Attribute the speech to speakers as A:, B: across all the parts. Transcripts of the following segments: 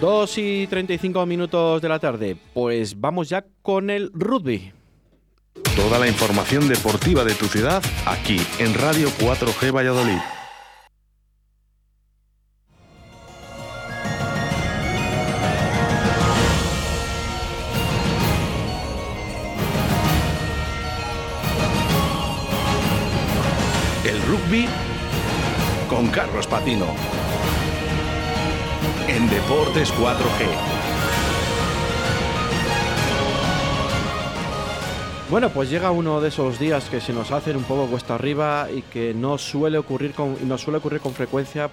A: 2 y 35 minutos de la tarde. Pues vamos ya con el rugby.
B: Toda la información deportiva de tu ciudad aquí en Radio 4G Valladolid. El rugby con Carlos Patino. En Deportes 4G.
A: Bueno, pues llega uno de esos días que se nos hacen un poco cuesta arriba y que no suele ocurrir con, no suele ocurrir con frecuencia,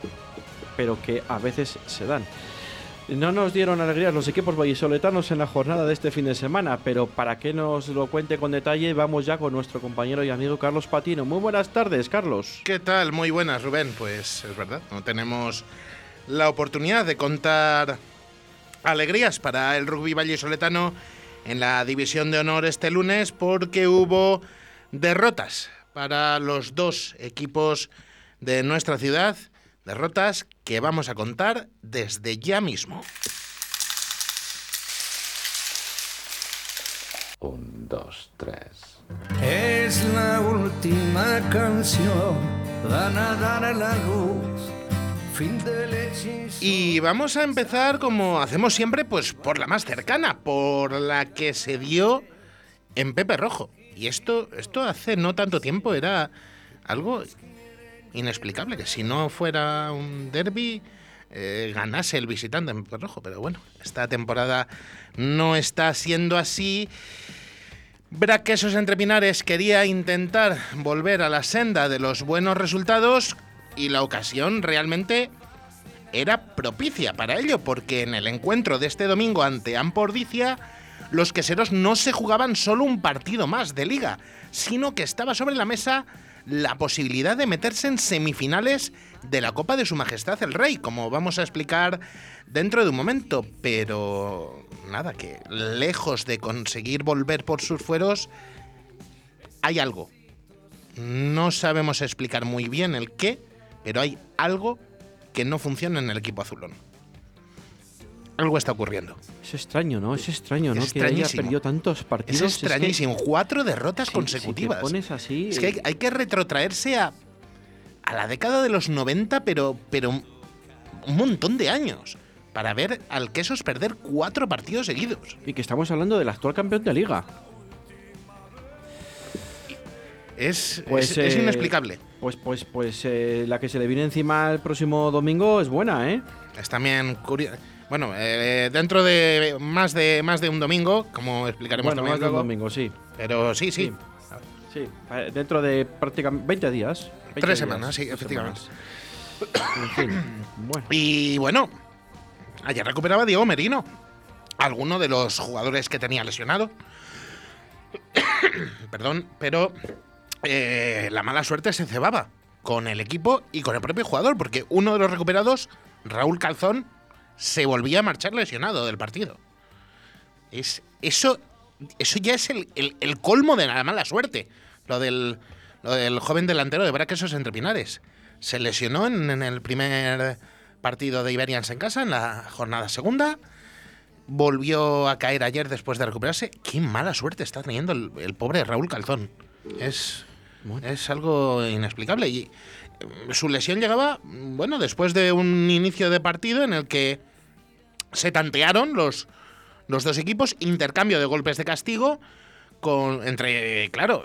A: pero que a veces se dan. No nos dieron alegrías los equipos vallisoletanos en la jornada de este fin de semana, pero para que nos lo cuente con detalle, vamos ya con nuestro compañero y amigo Carlos Patino. Muy buenas tardes, Carlos.
C: ¿Qué tal? Muy buenas, Rubén. Pues es verdad, no tenemos la oportunidad de contar alegrías para el rugby vallisoletano en la división de honor este lunes porque hubo derrotas para los dos equipos de nuestra ciudad, derrotas que vamos a contar desde ya mismo.
D: Un, dos, tres.
E: Es la última canción, van a dar a la luz.
C: Y vamos a empezar como hacemos siempre, pues por la más cercana, por la que se dio en Pepe Rojo. Y esto, esto hace no tanto tiempo era algo inexplicable, que si no fuera un derby eh, ganase el visitante en Pepe Rojo. Pero bueno, esta temporada no está siendo así. Braquesos entre Pinares quería intentar volver a la senda de los buenos resultados y la ocasión realmente era propicia para ello, porque en el encuentro de este domingo ante Ampordicia, los queseros no se jugaban solo un partido más de liga, sino que estaba sobre la mesa la posibilidad de meterse en semifinales de la Copa de Su Majestad el Rey, como vamos a explicar dentro de un momento. Pero nada, que lejos de conseguir volver por sus fueros, hay algo. No sabemos explicar muy bien el qué, pero hay algo que no funciona en el equipo azulón. Algo está ocurriendo.
A: Es extraño, ¿no? Es extraño, ¿no?
C: Es
A: que haya perdido tantos partidos.
C: Es extrañísimo. Cuatro derrotas
A: que-
C: consecutivas.
A: Si te pones así.
C: Es que hay, hay que retrotraerse a, a la década de los 90, pero, pero un montón de años, para ver al Quesos perder cuatro partidos seguidos.
A: Y que estamos hablando del actual campeón de liga.
C: Es,
A: Pues,
C: es, es
A: eh,
C: inexplicable.
A: Pues, pues, pues eh, la que se le viene encima el próximo domingo es buena, ¿eh?
C: Es también curioso. Bueno, eh, dentro de más de más de un domingo, como explicaremos
A: Bueno,
C: también
A: más de un domingo, sí.
C: Pero sí, sí.
A: Sí, eh, dentro de prácticamente 20 días. 20
C: Tres
A: días,
C: semanas, sí, efectivamente.
A: semanas. En fin, bueno.
C: Y bueno, ayer recuperaba Diego Merino, alguno de los jugadores que tenía lesionado. Perdón, pero eh, la mala suerte se cebaba con el equipo y con el propio jugador, porque uno de los recuperados, Raúl Calzón, se volvía a marchar lesionado del partido. Es, eso, eso ya es el, el- colmo de la mala suerte. Lo del, lo del joven delantero de Braquesos entre Pinares. Se lesionó en, en el primer partido de Iberians en casa, en la jornada segunda. Volvió a caer ayer después de recuperarse. Qué mala suerte está teniendo el, el pobre Raúl Calzón. Es, es algo inexplicable. Y eh, su lesión llegaba, bueno, después de un inicio de partido en el que se tantearon los, los dos equipos, intercambio de golpes de castigo, con entre, claro,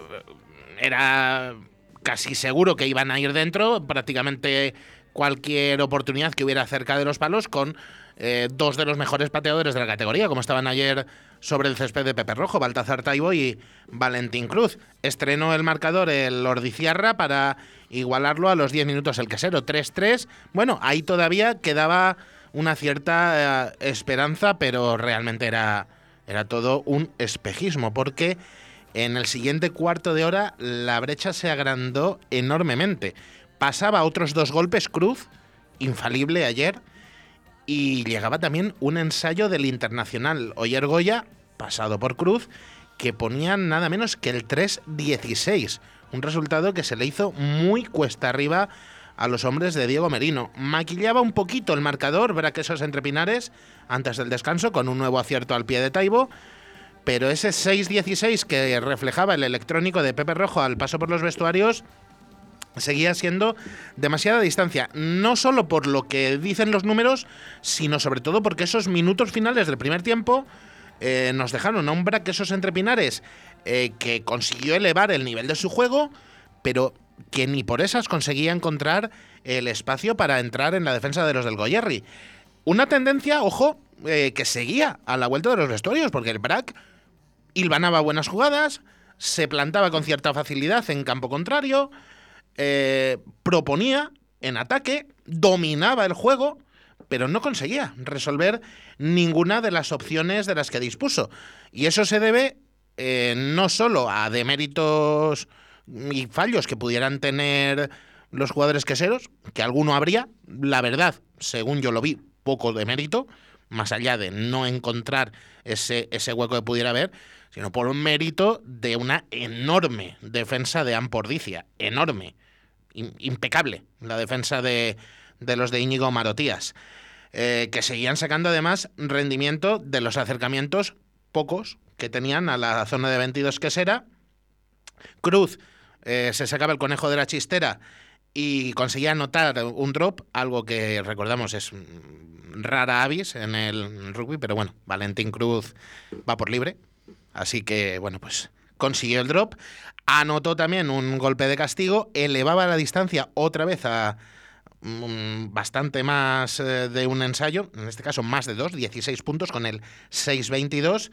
C: era casi seguro que iban a ir dentro, prácticamente cualquier oportunidad que hubiera cerca de los palos, con eh, dos de los mejores pateadores de la categoría, como estaban ayer sobre el césped de Pepe Rojo, Baltazar Taibo y Valentín Cruz. Estrenó el marcador el Ordiciarra para igualarlo a los 10 minutos el quesero, 3-3. Bueno, ahí todavía quedaba una cierta eh, esperanza, pero realmente era, era todo un espejismo, porque en el siguiente cuarto de hora la brecha se agrandó enormemente. Pasaba otros dos golpes Cruz, infalible ayer, y llegaba también un ensayo del internacional Oyer Goya, pasado por Cruz, que ponía nada menos que el 3-16. Un resultado que se le hizo muy cuesta arriba a los hombres de Diego Merino. Maquillaba un poquito el marcador Braquesos entre Pinares antes del descanso con un nuevo acierto al pie de Taibo, pero ese 6-16 que reflejaba el electrónico de Pepe Rojo al paso por los vestuarios seguía siendo demasiada distancia, no solo por lo que dicen los números, sino sobre todo porque esos minutos finales del primer tiempo eh, nos dejaron a un Braquesos entre Pinares eh, que consiguió elevar el nivel de su juego, pero que ni por esas conseguía encontrar el espacio para entrar en la defensa de los del Goyerri. Una tendencia, ojo, eh, que seguía a la vuelta de los vestuarios, porque el Brac hilvanaba buenas jugadas, se plantaba con cierta facilidad en campo contrario, eh, proponía en ataque, dominaba el juego, pero no conseguía resolver ninguna de las opciones de las que dispuso. Y eso se debe eh, no solo a deméritos y fallos que pudieran tener los jugadores queseros, que alguno habría, la verdad, según yo lo vi, poco de mérito, más allá de no encontrar ese, ese hueco que pudiera haber, sino por un mérito de una enorme defensa de Ampordicia, enorme, impecable, la defensa de, de los de Íñigo Marotías, eh, que seguían sacando además rendimiento de los acercamientos pocos que tenían a la zona de 22 quesera. Cruz eh, se sacaba el conejo de la chistera y conseguía anotar un drop, algo que recordamos es rara avis en el rugby, pero bueno, Valentín Cruz va por libre, así que bueno, pues consiguió el drop, anotó también un golpe de castigo, elevaba la distancia otra vez a mm, bastante más eh, de un ensayo, en este caso más de dos, 16 puntos con el 6-22,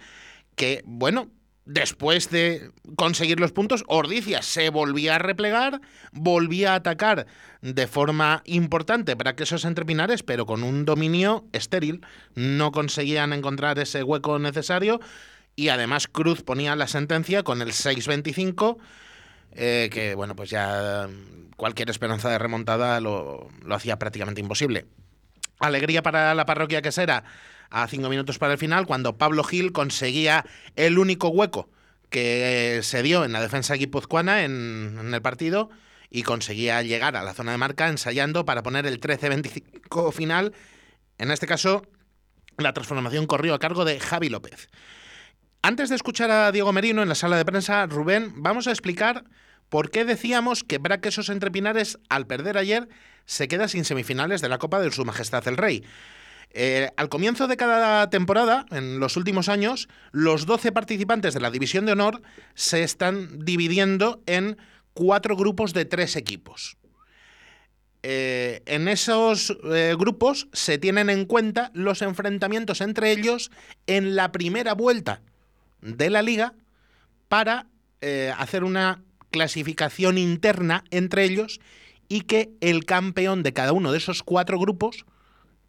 C: que bueno, después de conseguir los puntos, Ordicia se volvía a replegar, volvía a atacar de forma importante para que esos entrepinares, pero con un dominio estéril. No conseguían encontrar ese hueco necesario y además Cruz ponía la sentencia con el 6-25, eh, que bueno, pues ya cualquier esperanza de remontada lo, lo hacía prácticamente imposible. Alegría para la parroquia que será a cinco minutos para el final, cuando Pablo Gil conseguía el único hueco que se dio en la defensa guipuzcoana en, en el partido y conseguía llegar a la zona de marca ensayando para poner el 13-25 final. En este caso, la transformación corrió a cargo de Javi López. Antes de escuchar a Diego Merino en la sala de prensa, Rubén, vamos a explicar por qué decíamos que Braquesos entre Pinares, al perder ayer, se queda sin semifinales de la Copa de Su Majestad el Rey. Eh, al comienzo de cada temporada, en los últimos años, los 12 participantes de la División de Honor se están dividiendo en cuatro grupos de tres equipos. Eh, en esos eh, grupos se tienen en cuenta los enfrentamientos entre ellos en la primera vuelta de la liga para hacer una clasificación interna entre ellos y que el campeón de cada uno de esos cuatro grupos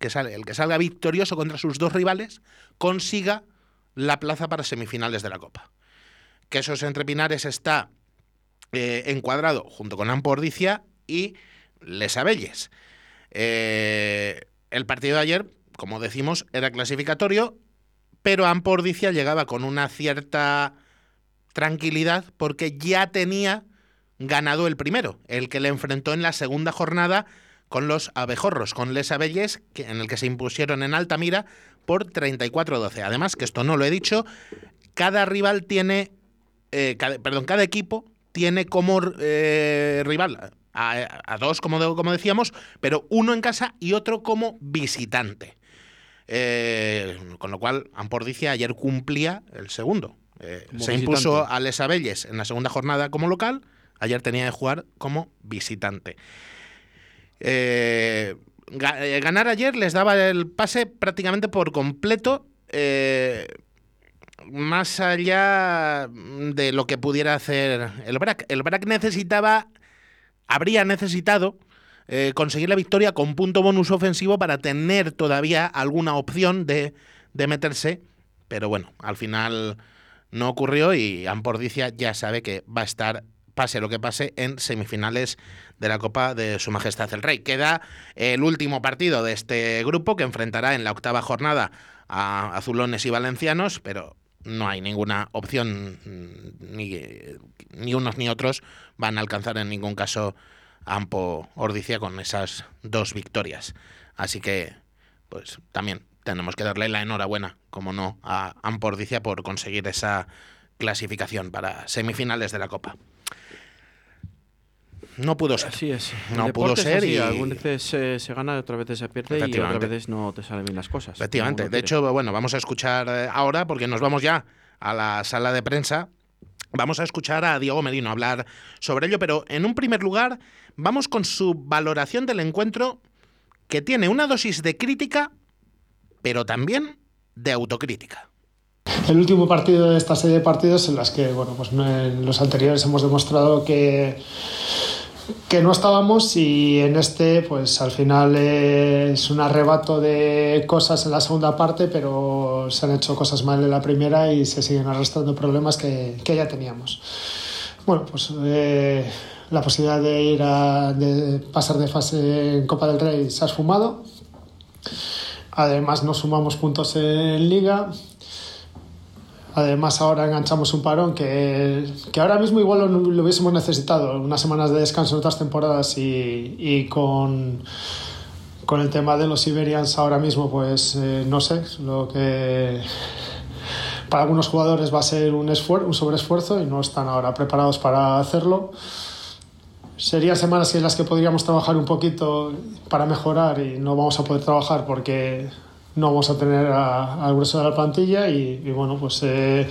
C: que el que salga victorioso contra sus dos rivales, consiga la plaza para semifinales de la Copa. Que esos entre Pinares está eh, encuadrado junto con Ampordicia y Les Abelles. Eh, el partido de ayer, como decimos, era clasificatorio, pero Ampordicia llegaba con una cierta tranquilidad porque ya tenía ganado el primero, el que le enfrentó en la segunda jornada con los abejorros, con Les Abelles, en el que se impusieron en Altamira por 34-12. Además, que esto no lo he dicho, cada rival tiene, eh, perdón, cada equipo tiene como eh, rival a, dos, como, como decíamos, pero uno en casa y otro como visitante. Eh, con lo cual, Ampordicia ayer cumplía el segundo. se impuso a Les Abelles en la segunda jornada como local, ayer tenía que jugar como visitante. Eh, eh, ganar ayer les daba el pase prácticamente por completo. Eh, más allá de lo que pudiera hacer el BRAC. El BRAC necesitaba, habría necesitado conseguir la victoria con punto bonus ofensivo para tener todavía alguna opción de, de meterse. Pero bueno, al final no ocurrió y Ampordicia ya sabe que va a estar pase lo que pase en semifinales de la Copa de Su Majestad el Rey. Queda el último partido de este grupo que enfrentará en la octava jornada a azulones y valencianos, pero no hay ninguna opción, ni, ni unos ni otros van a alcanzar en ningún caso Ampo Ordicia con esas dos victorias. Así que, pues también tenemos que darle la enhorabuena, como no, a Ampo Ordicia por conseguir esa clasificación para semifinales de la Copa. No pudo ser.
A: Así es. El
C: No pudo ser
A: así,
C: y-
A: Algunas veces eh, se gana, otras veces se pierde y otras veces no te salen bien las cosas.
C: Efectivamente. De
A: quiere.
C: hecho, bueno, vamos a escuchar eh, ahora, porque nos vamos ya a la sala de prensa. Vamos a escuchar a Diego Merino hablar sobre ello, pero en un primer lugar vamos con su valoración del encuentro, que tiene una dosis de crítica, pero también de autocrítica.
F: El último partido de esta serie de partidos en las que, bueno, pues en los anteriores hemos demostrado que, que no estábamos y en este, pues al final eh, es un arrebato de cosas en la segunda parte, pero se han hecho cosas mal en la primera y se siguen arrastrando problemas que, que ya teníamos. Bueno, pues eh, la posibilidad de ir a de pasar de fase en Copa del Rey se ha esfumado. Además, no sumamos puntos en Liga. Además, ahora enganchamos un parón que, que ahora mismo igual lo, hubiésemos necesitado. Unas semanas de descanso en otras temporadas y, y con, con el tema de los Iberians ahora mismo, pues eh, no sé, lo que para algunos jugadores va a ser un, esfuer- un sobreesfuerzo y no están ahora preparados para hacerlo. Serían semanas en las que podríamos trabajar un poquito para mejorar y no vamos a poder trabajar porque no vamos a tener al grueso de la plantilla y, y bueno, pues eh,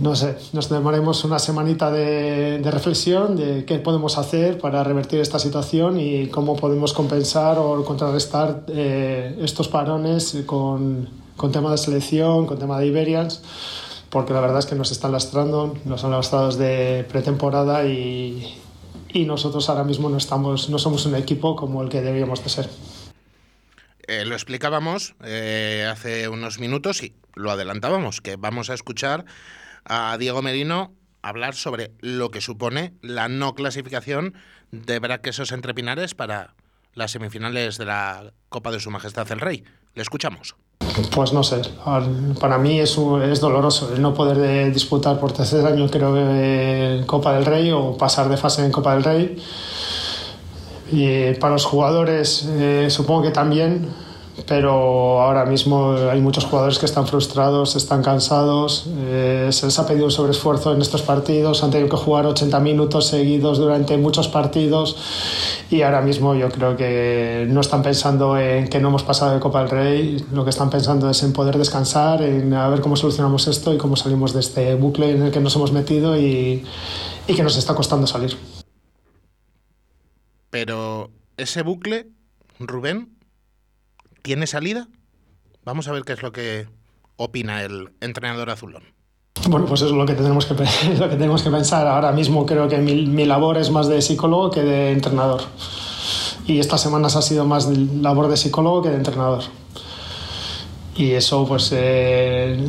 F: no sé, nos tomaremos una semanita de, de reflexión de qué podemos hacer para revertir esta situación y cómo podemos compensar o contrarrestar eh, estos parones con, con tema de selección, con tema de Iberians, porque la verdad es que nos están lastrando, nos han lastrado desde pretemporada y, y nosotros ahora mismo no, estamos, no somos un equipo como el que deberíamos de ser.
C: Eh, lo explicábamos eh, hace unos minutos y lo adelantábamos, que vamos a escuchar a Diego Merino hablar sobre lo que supone la no clasificación de Braquesos entre Pinares para las semifinales de la Copa de Su Majestad el Rey. Le escuchamos.
F: Pues no sé, para mí es, doloroso el no poder disputar por tercer año, creo, Copa del Rey o pasar de fase en Copa del Rey. Y para los jugadores eh, supongo que también, pero ahora mismo hay muchos jugadores que están frustrados, están cansados, eh, se les ha pedido un sobreesfuerzo en estos partidos, han tenido que jugar 80 minutos seguidos durante muchos partidos y ahora mismo yo creo que no están pensando en que no hemos pasado de Copa del Rey, lo que están pensando es en poder descansar, en a ver cómo solucionamos esto y cómo salimos de este bucle en el que nos hemos metido y, y que nos está costando salir.
C: Pero ese bucle, Rubén, ¿tiene salida? Vamos a ver qué es lo que opina el entrenador azulón.
F: Bueno, pues eso es lo que tenemos que, lo que, tenemos que pensar. Ahora mismo creo que mi, mi labor es más de psicólogo que de entrenador. Y estas semanas ha sido más de labor de psicólogo que de entrenador. Y eso pues eh,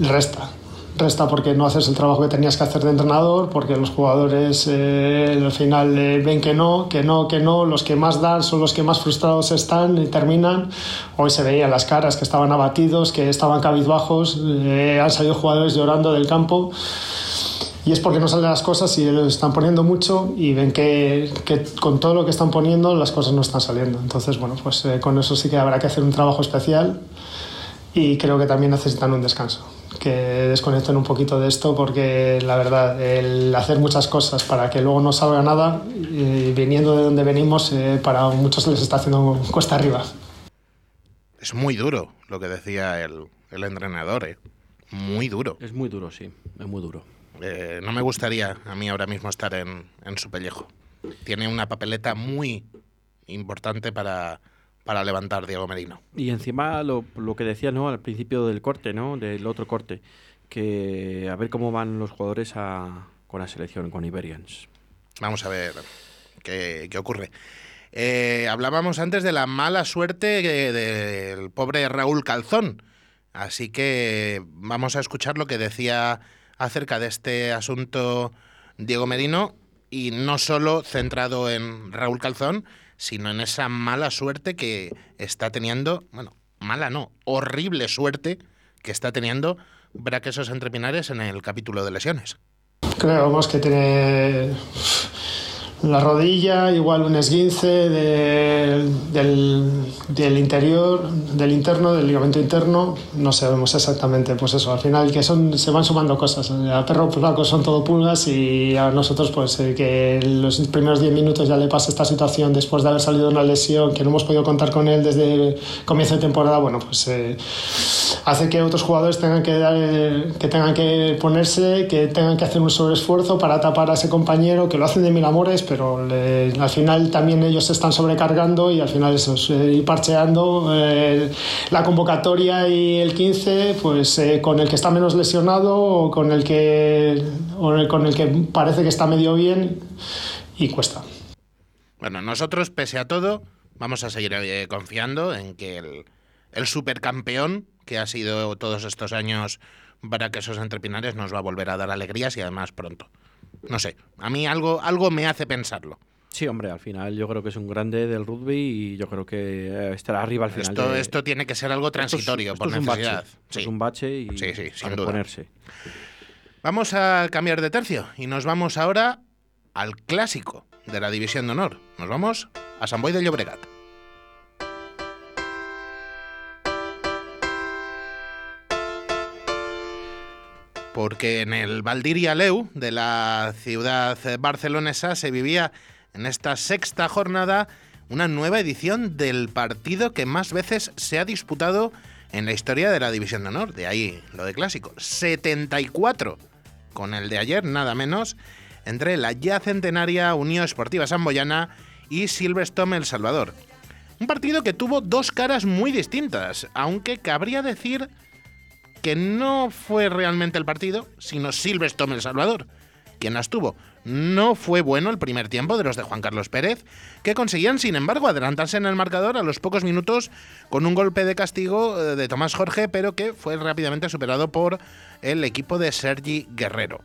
F: resta. Resta porque no haces el trabajo que tenías que hacer de entrenador, porque los jugadores eh, al final eh, ven que no, que no, que no. Los que más dan son los que más frustrados están y terminan. Hoy se veían las caras que estaban abatidos, que estaban cabizbajos. eh, han salido jugadores llorando del campo. Y es porque no salen las cosas y lo están poniendo mucho y ven que, que con todo lo que están poniendo las cosas no están saliendo. Entonces, bueno, pues con eso sí que habrá que hacer un trabajo especial y creo que también necesitan un descanso. Que desconecten un poquito de esto porque la verdad, el hacer muchas cosas para que luego no salga nada, eh, viniendo de donde venimos, eh, para muchos les está haciendo cuesta arriba.
C: Es muy duro lo que decía el, el entrenador, ¿eh? Muy duro.
A: Es muy duro, sí, es muy duro.
C: Eh, no me gustaría a mí ahora mismo estar en, en su pellejo. Tiene una papeleta muy importante para, para levantar Diego Merino.
A: Y encima lo, lo que decía ¿no? al principio del corte, ¿no? del otro corte, que a ver cómo van los jugadores a, con la selección, con Iberians.
C: Vamos a ver qué, qué ocurre. Eh, hablábamos antes de la mala suerte que- del pobre Raúl Calzón. Así que vamos a escuchar lo que decía acerca de este asunto Diego Merino y no solo centrado en Raúl Calzón, sino en esa mala suerte que está teniendo, bueno, mala no, horrible suerte que está teniendo Braquesos entre Pinares en el capítulo de lesiones.
F: Creemos que tiene. La rodilla, igual un esguince de- del, del interior, del interno, del ligamento interno, no sabemos exactamente, pues eso, al final que son, se van sumando cosas, a perro flaco son todo pulgas y a nosotros pues eh, que los primeros 10 minutos ya le pasa esta situación después de haber salido una lesión, que no hemos podido contar con él desde comienzo de temporada, bueno, pues eh, hace que otros jugadores tengan que, dar, que tengan que ponerse, que tengan que hacer un sobreesfuerzo para tapar a ese compañero, que lo hacen de mil amores, pero al final también ellos se están sobrecargando y al final eso es eh, ir parcheando eh, la convocatoria y el 15, pues eh, con el que está menos lesionado o con el que, con el que parece que está medio bien y cuesta.
C: Bueno, nosotros, pese a todo, vamos a seguir eh, confiando en que el, el supercampeón que ha sido todos estos años para que esos entrepinares nos va a volver a dar alegrías y además pronto. No sé, a mí algo, algo me hace pensarlo.
A: Sí, hombre, al final yo creo que es un grande del rugby y yo creo que eh, estará arriba al final.
C: Esto,
A: de-
C: esto tiene que ser algo
A: Esto es-
C: transitorio,
A: esto
C: por
A: es un bache,
C: necesidad.
A: esto
C: Sí.
A: Es un bache y
C: Sí, sí, sin duda.
A: reponerse.
C: Vamos a cambiar de tercio y nos vamos ahora al clásico de la División de Honor. Nos vamos a San Boi de Llobregat. Porque en el Valdiria Leu de la ciudad barcelonesa se vivía en esta sexta jornada una nueva edición del partido que más veces se ha disputado en la historia de la División de Honor. De ahí lo de clásico. 74 con el de ayer, nada menos, entre la ya centenaria Unión Esportiva Samboyana y Silverstone El Salvador. Un partido que tuvo dos caras muy distintas, aunque cabría decir que no fue realmente el partido, sino Silverstone El Salvador, quien las tuvo. No fue bueno el primer tiempo de los de Juan Carlos Pérez, que conseguían, sin embargo, adelantarse en el marcador a los pocos minutos con un golpe de castigo eh, de Tomás Jorge, pero que fue rápidamente superado por el equipo de Sergi Guerrero.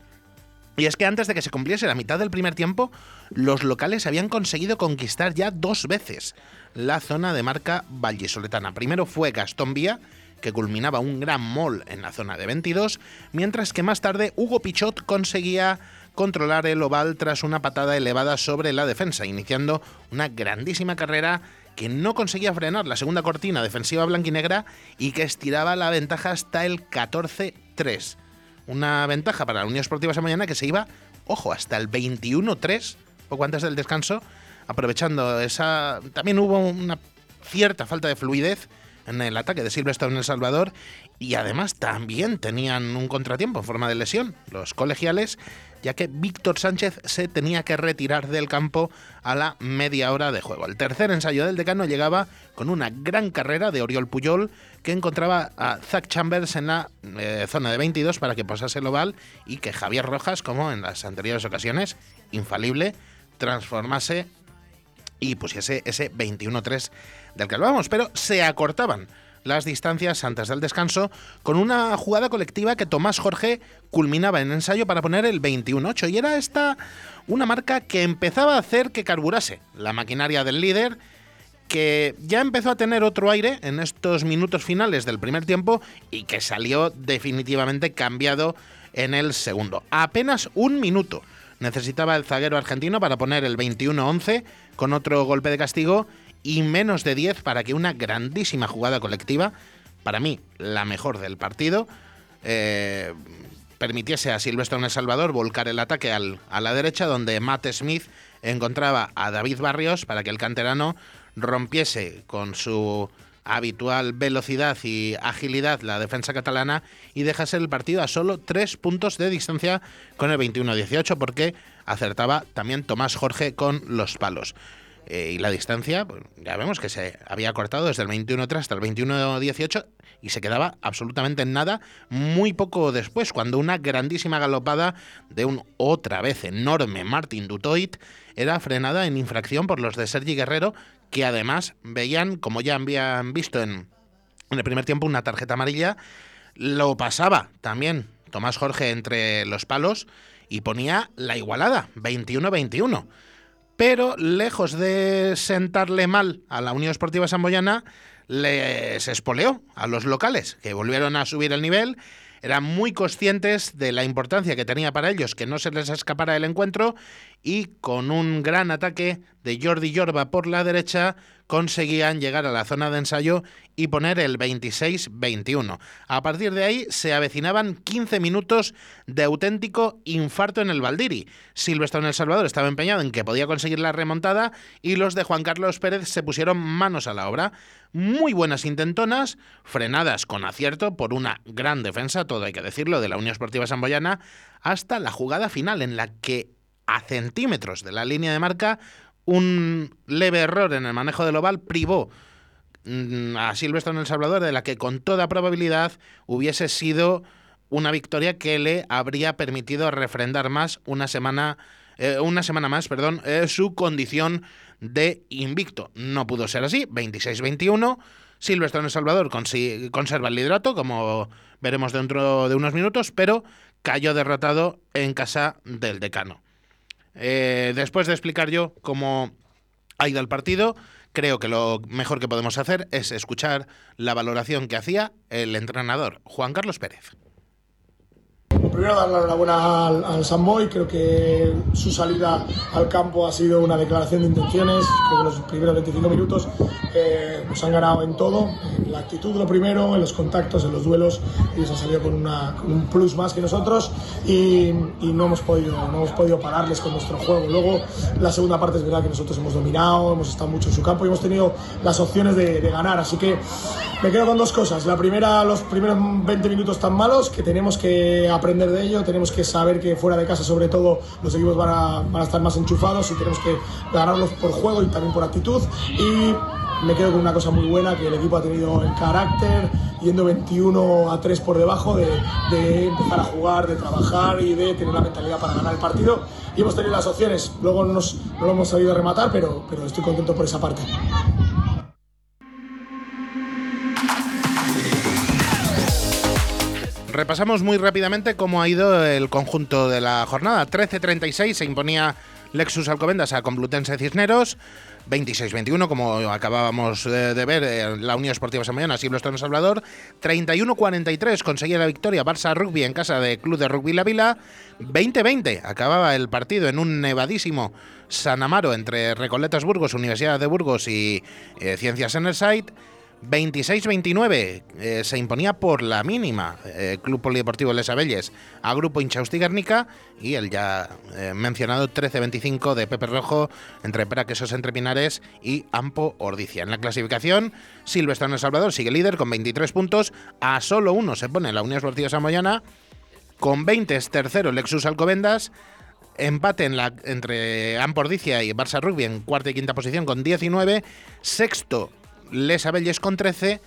C: Y es que antes de que se cumpliese la mitad del primer tiempo, los locales habían conseguido conquistar ya dos veces la zona de marca vallisoletana. Primero fue Gastón Vía, que culminaba un gran mol en la zona de 22, mientras que más tarde Hugo Pichot conseguía controlar el oval tras una patada elevada sobre la defensa, iniciando una grandísima carrera que no conseguía frenar la segunda cortina defensiva blanquinegra y que estiraba la ventaja hasta el 14-3 una ventaja para la Unión Esportiva esa mañana que se iba, ojo, hasta el 21-3, poco antes del descanso, aprovechando esa... También hubo una cierta falta de fluidez en el ataque de Silverstone en El Salvador y además también tenían un contratiempo en forma de lesión, los colegiales, ya que Víctor Sánchez se tenía que retirar del campo a la media hora de juego. El tercer ensayo del decano llegaba con una gran carrera de Oriol Puyol que encontraba a Zach Chambers en la eh, zona de 22 para que pasase el oval y que Javier Rojas, como en las anteriores ocasiones, infalible, transformase y pusiese ese 21-3 del que hablábamos, pero se acortaban las distancias antes del descanso con una jugada colectiva que Tomás Jorge culminaba en ensayo para poner el 21-8 y era esta una marca que empezaba a hacer que carburase la maquinaria del líder que ya empezó a tener otro aire en estos minutos finales del primer tiempo y que salió definitivamente cambiado en el segundo. Apenas un minuto necesitaba el zaguero argentino para poner el 21-11 con otro golpe de castigo y menos de 10 para que una grandísima jugada colectiva, para mí la mejor del partido, eh, permitiese a Silvestre El Salvador volcar el ataque al- a la derecha, donde Matt Smith encontraba a David Barrios para que el canterano rompiese con su habitual velocidad y agilidad la defensa catalana y dejase el partido a solo tres puntos de distancia con el 21-18 porque acertaba también Tomás Jorge con los palos. Eh, y la distancia, pues, ya vemos que se había cortado desde el 21-3 hasta el 21-18 y se quedaba absolutamente en nada muy poco después, cuando una grandísima galopada de un otra vez enorme Martin Dutoit era frenada en infracción por los de Sergi Guerrero, que además veían, como ya habían visto en, en el primer tiempo, una tarjeta amarilla. Lo pasaba también Tomás Jorge entre los palos y ponía la igualada, 21-21 pero lejos de sentarle mal a la Unión Esportiva Samboyana, les espoleó a los locales, que volvieron a subir el nivel eran muy conscientes de la importancia que tenía para ellos que no se les escapara el encuentro y con un gran ataque de Jordi Yorba por la derecha conseguían llegar a la zona de ensayo y poner el 26-21. A partir de ahí se avecinaban 15 minutos de auténtico infarto en el Valdiri. Silvestre en El Salvador estaba empeñado en que podía conseguir la remontada y los de Juan Carlos Pérez se pusieron manos a la obra. Muy buenas intentonas, frenadas con acierto por una gran defensa, todo hay que decirlo, de la Unión Esportiva Samboyana, hasta la jugada final en la que a centímetros de la línea de marca un leve error en el manejo del oval privó mm, a Silvestre en El Salvador de la que con toda probabilidad hubiese sido una victoria que le habría permitido refrendar más una semana eh, una semana más, perdón, eh, su condición de invicto. No pudo ser así, 26-21. Silvestre en El Salvador conserva el liderato, como veremos dentro de unos minutos, pero cayó derrotado en casa del decano. Eh, después de explicar yo cómo ha ido el partido, creo que lo mejor que podemos hacer es escuchar la valoración que hacía el entrenador Juan Carlos Pérez.
G: Primero dar la enhorabuena al, al Samboy, creo que su salida al campo ha sido una declaración de intenciones, creo que los primeros 25 minutos eh, nos han ganado en todo, en la actitud lo primero, en los contactos, en los duelos, ellos han salido con, una, con un plus más que nosotros y, y, no, hemos podido, no hemos podido pararles con nuestro juego. Luego la segunda parte es verdad que nosotros hemos dominado, hemos estado mucho en su campo y hemos tenido las opciones de, de ganar, así que me quedo con dos cosas. La primera, los primeros 20 minutos tan malos que tenemos que aprender de ello, tenemos que saber que fuera de casa sobre todo los equipos van a, van a estar más enchufados y tenemos que ganarlos por juego y también por actitud. Y me quedo con una cosa muy buena que el equipo ha tenido el carácter yendo 21 a 3 por debajo de, de, empezar a jugar, de trabajar y de tener la mentalidad para ganar el partido. Y hemos tenido las opciones. Luego no, nos, no lo hemos sabido rematar pero, pero estoy contento por esa parte
C: Repasamos muy rápidamente cómo ha ido el conjunto de la jornada. 13-36 se imponía Lexus Alcobendas a Complutense Cisneros. 26-21, como acabábamos de, ver, en la Unión Esportiva Samayonas y Blostón Salvador. 31-43 conseguía la victoria Barça Rugby en casa de Club de Rugby La Vila. 20-20 acababa el partido en un nevadísimo San Amaro entre Recoletas Burgos, Universidad de Burgos y eh, Ciencias Enerside. 26-29 eh, se imponía por la mínima eh, Club Polideportivo Les Abelles a Grupo Inchausti Guernica y el ya eh, mencionado 13-25 de Pepe Rojo entre Praquesos Entre Pinares y Ampo Ordicia. En la clasificación, Silvestre en El Salvador sigue líder con 23 puntos, a solo uno se pone la Unión Esportiva Samoyana, con 20 es tercero Lexus Alcobendas, empate en la, entre y Barça Rugby en cuarta y quinta posición con 19, sexto les Abelles con 13.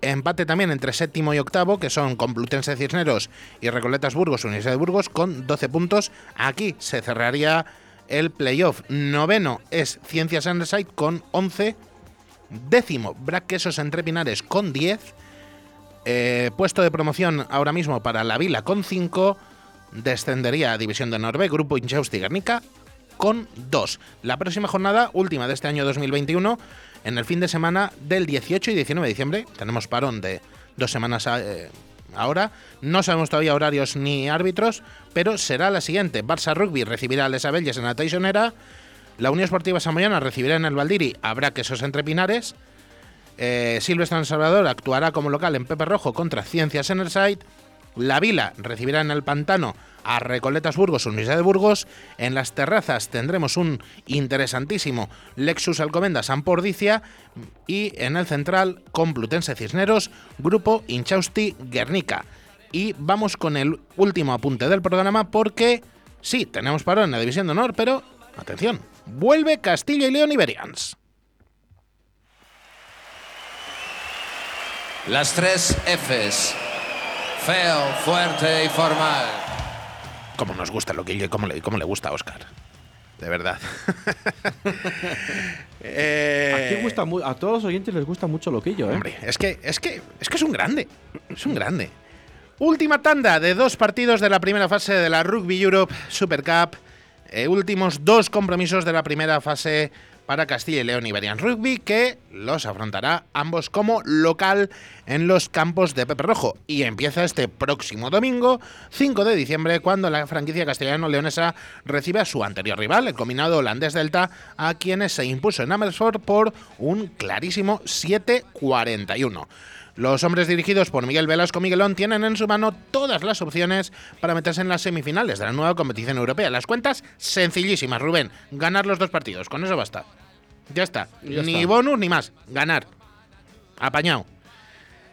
C: Empate también entre séptimo y octavo, que son Complutense Cisneros y Recoletas Burgos, Universidad de Burgos, con 12 puntos. Aquí se cerraría el playoff. Noveno es Ciencias Anderside con 11. Décimo, Braquesos Entre Pinares con 10. Eh, puesto de promoción ahora mismo para la Vila con 5. Descendería a División de Norbe, Grupo Inchausti Guernica con 2. La próxima jornada, última de este año 2021, en el fin de semana del 18 y 19 de diciembre. Tenemos parón de dos semanas eh, ahora. No sabemos todavía horarios ni árbitros, pero será la siguiente. Barça Rugby recibirá a Les Abelles en la Taisonera. La Unión Esportiva Samoyana recibirá en el Valdiri Habrá quesos entre Pinares. Eh, Silvestre en Salvador actuará como local en Pepe Rojo contra Ciencias Enerside. La Vila recibirá en el Pantano a Recoletas Burgos, Universidad de Burgos. En las terrazas tendremos un interesantísimo Lexus Alcobendas Ampordicia y en el central Complutense Cisneros, Grupo Inchausti Guernica. Y vamos con el último apunte del programa porque sí, tenemos parón en la División de Honor, pero atención, vuelve Castilla y León Iberians.
H: Las tres Fs. Feo, fuerte y formal.
C: Como nos gusta lo que y cómo le, cómo le gusta a Oscar. De verdad. eh,
A: gusta a todos los oyentes les gusta mucho Loquillo, ¿eh?
C: Hombre, es que, es que, es que es un grande. Es un grande. Última tanda de dos partidos de la primera fase de la Rugby Europe Super Cup. Eh, últimos dos compromisos de la primera fase para Castilla y León Iberian Rugby, que los afrontará ambos como local en los campos de Pepe Rojo. Y empieza este próximo domingo, 5 de diciembre, cuando la franquicia castellano-leonesa recibe a su anterior rival, el combinado holandés Delta, a quienes se impuso en Amersfoort por un clarísimo 7-41. Los hombres dirigidos por Miguel Velasco Miguelón tienen en su mano todas las opciones para meterse en las semifinales de la nueva competición europea. Las cuentas sencillísimas, Rubén. Ganar los dos partidos, con eso basta. Ya está.
A: Ya
C: ni
A: está.
C: bonus ni más. Ganar. Apañado.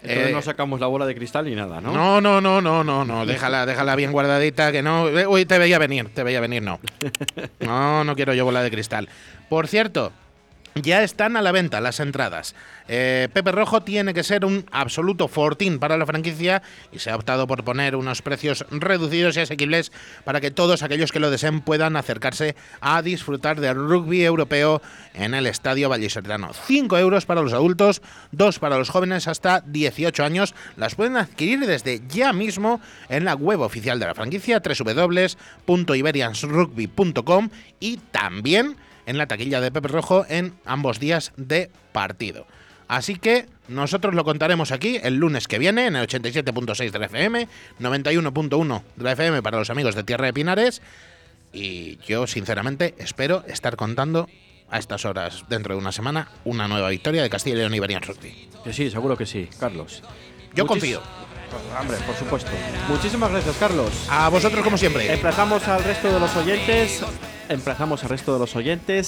A: Entonces
C: Eh,
A: no sacamos la bola de cristal ni nada, ¿no?
C: No, no, no, no, no, no. Déjala, déjala bien guardadita, que no. Uy, te veía venir, te veía venir, no. No, no quiero yo bola de cristal. Por cierto, ya están a la venta las entradas. Eh, Pepe Rojo tiene que ser un absoluto fortín para la franquicia y se ha optado por poner unos precios reducidos y asequibles para que todos aquellos que lo deseen puedan acercarse a disfrutar del rugby europeo en el Estadio Vallisoletano. 5 euros para los adultos, 2 para los jóvenes hasta 18 años. Las pueden adquirir desde ya mismo en la web oficial de la franquicia www.iberiansrugby.com y también en la taquilla de Pepe Rojo en ambos días de partido. Así que nosotros lo contaremos aquí el lunes que viene en el 87.6 de la FM, 91.1 de la FM para los amigos de Tierra de Pinares. Y yo, sinceramente, espero estar contando a estas horas, dentro de una semana, una nueva victoria de Castilla y León y.
A: Que sí, seguro que sí, Carlos.
C: Yo
A: Muchis-
C: confío.
A: Hombre, por supuesto. Muchísimas gracias, Carlos.
C: A vosotros, como siempre.
A: Emplazamos al resto de los oyentes. Emplazamos al resto de los oyentes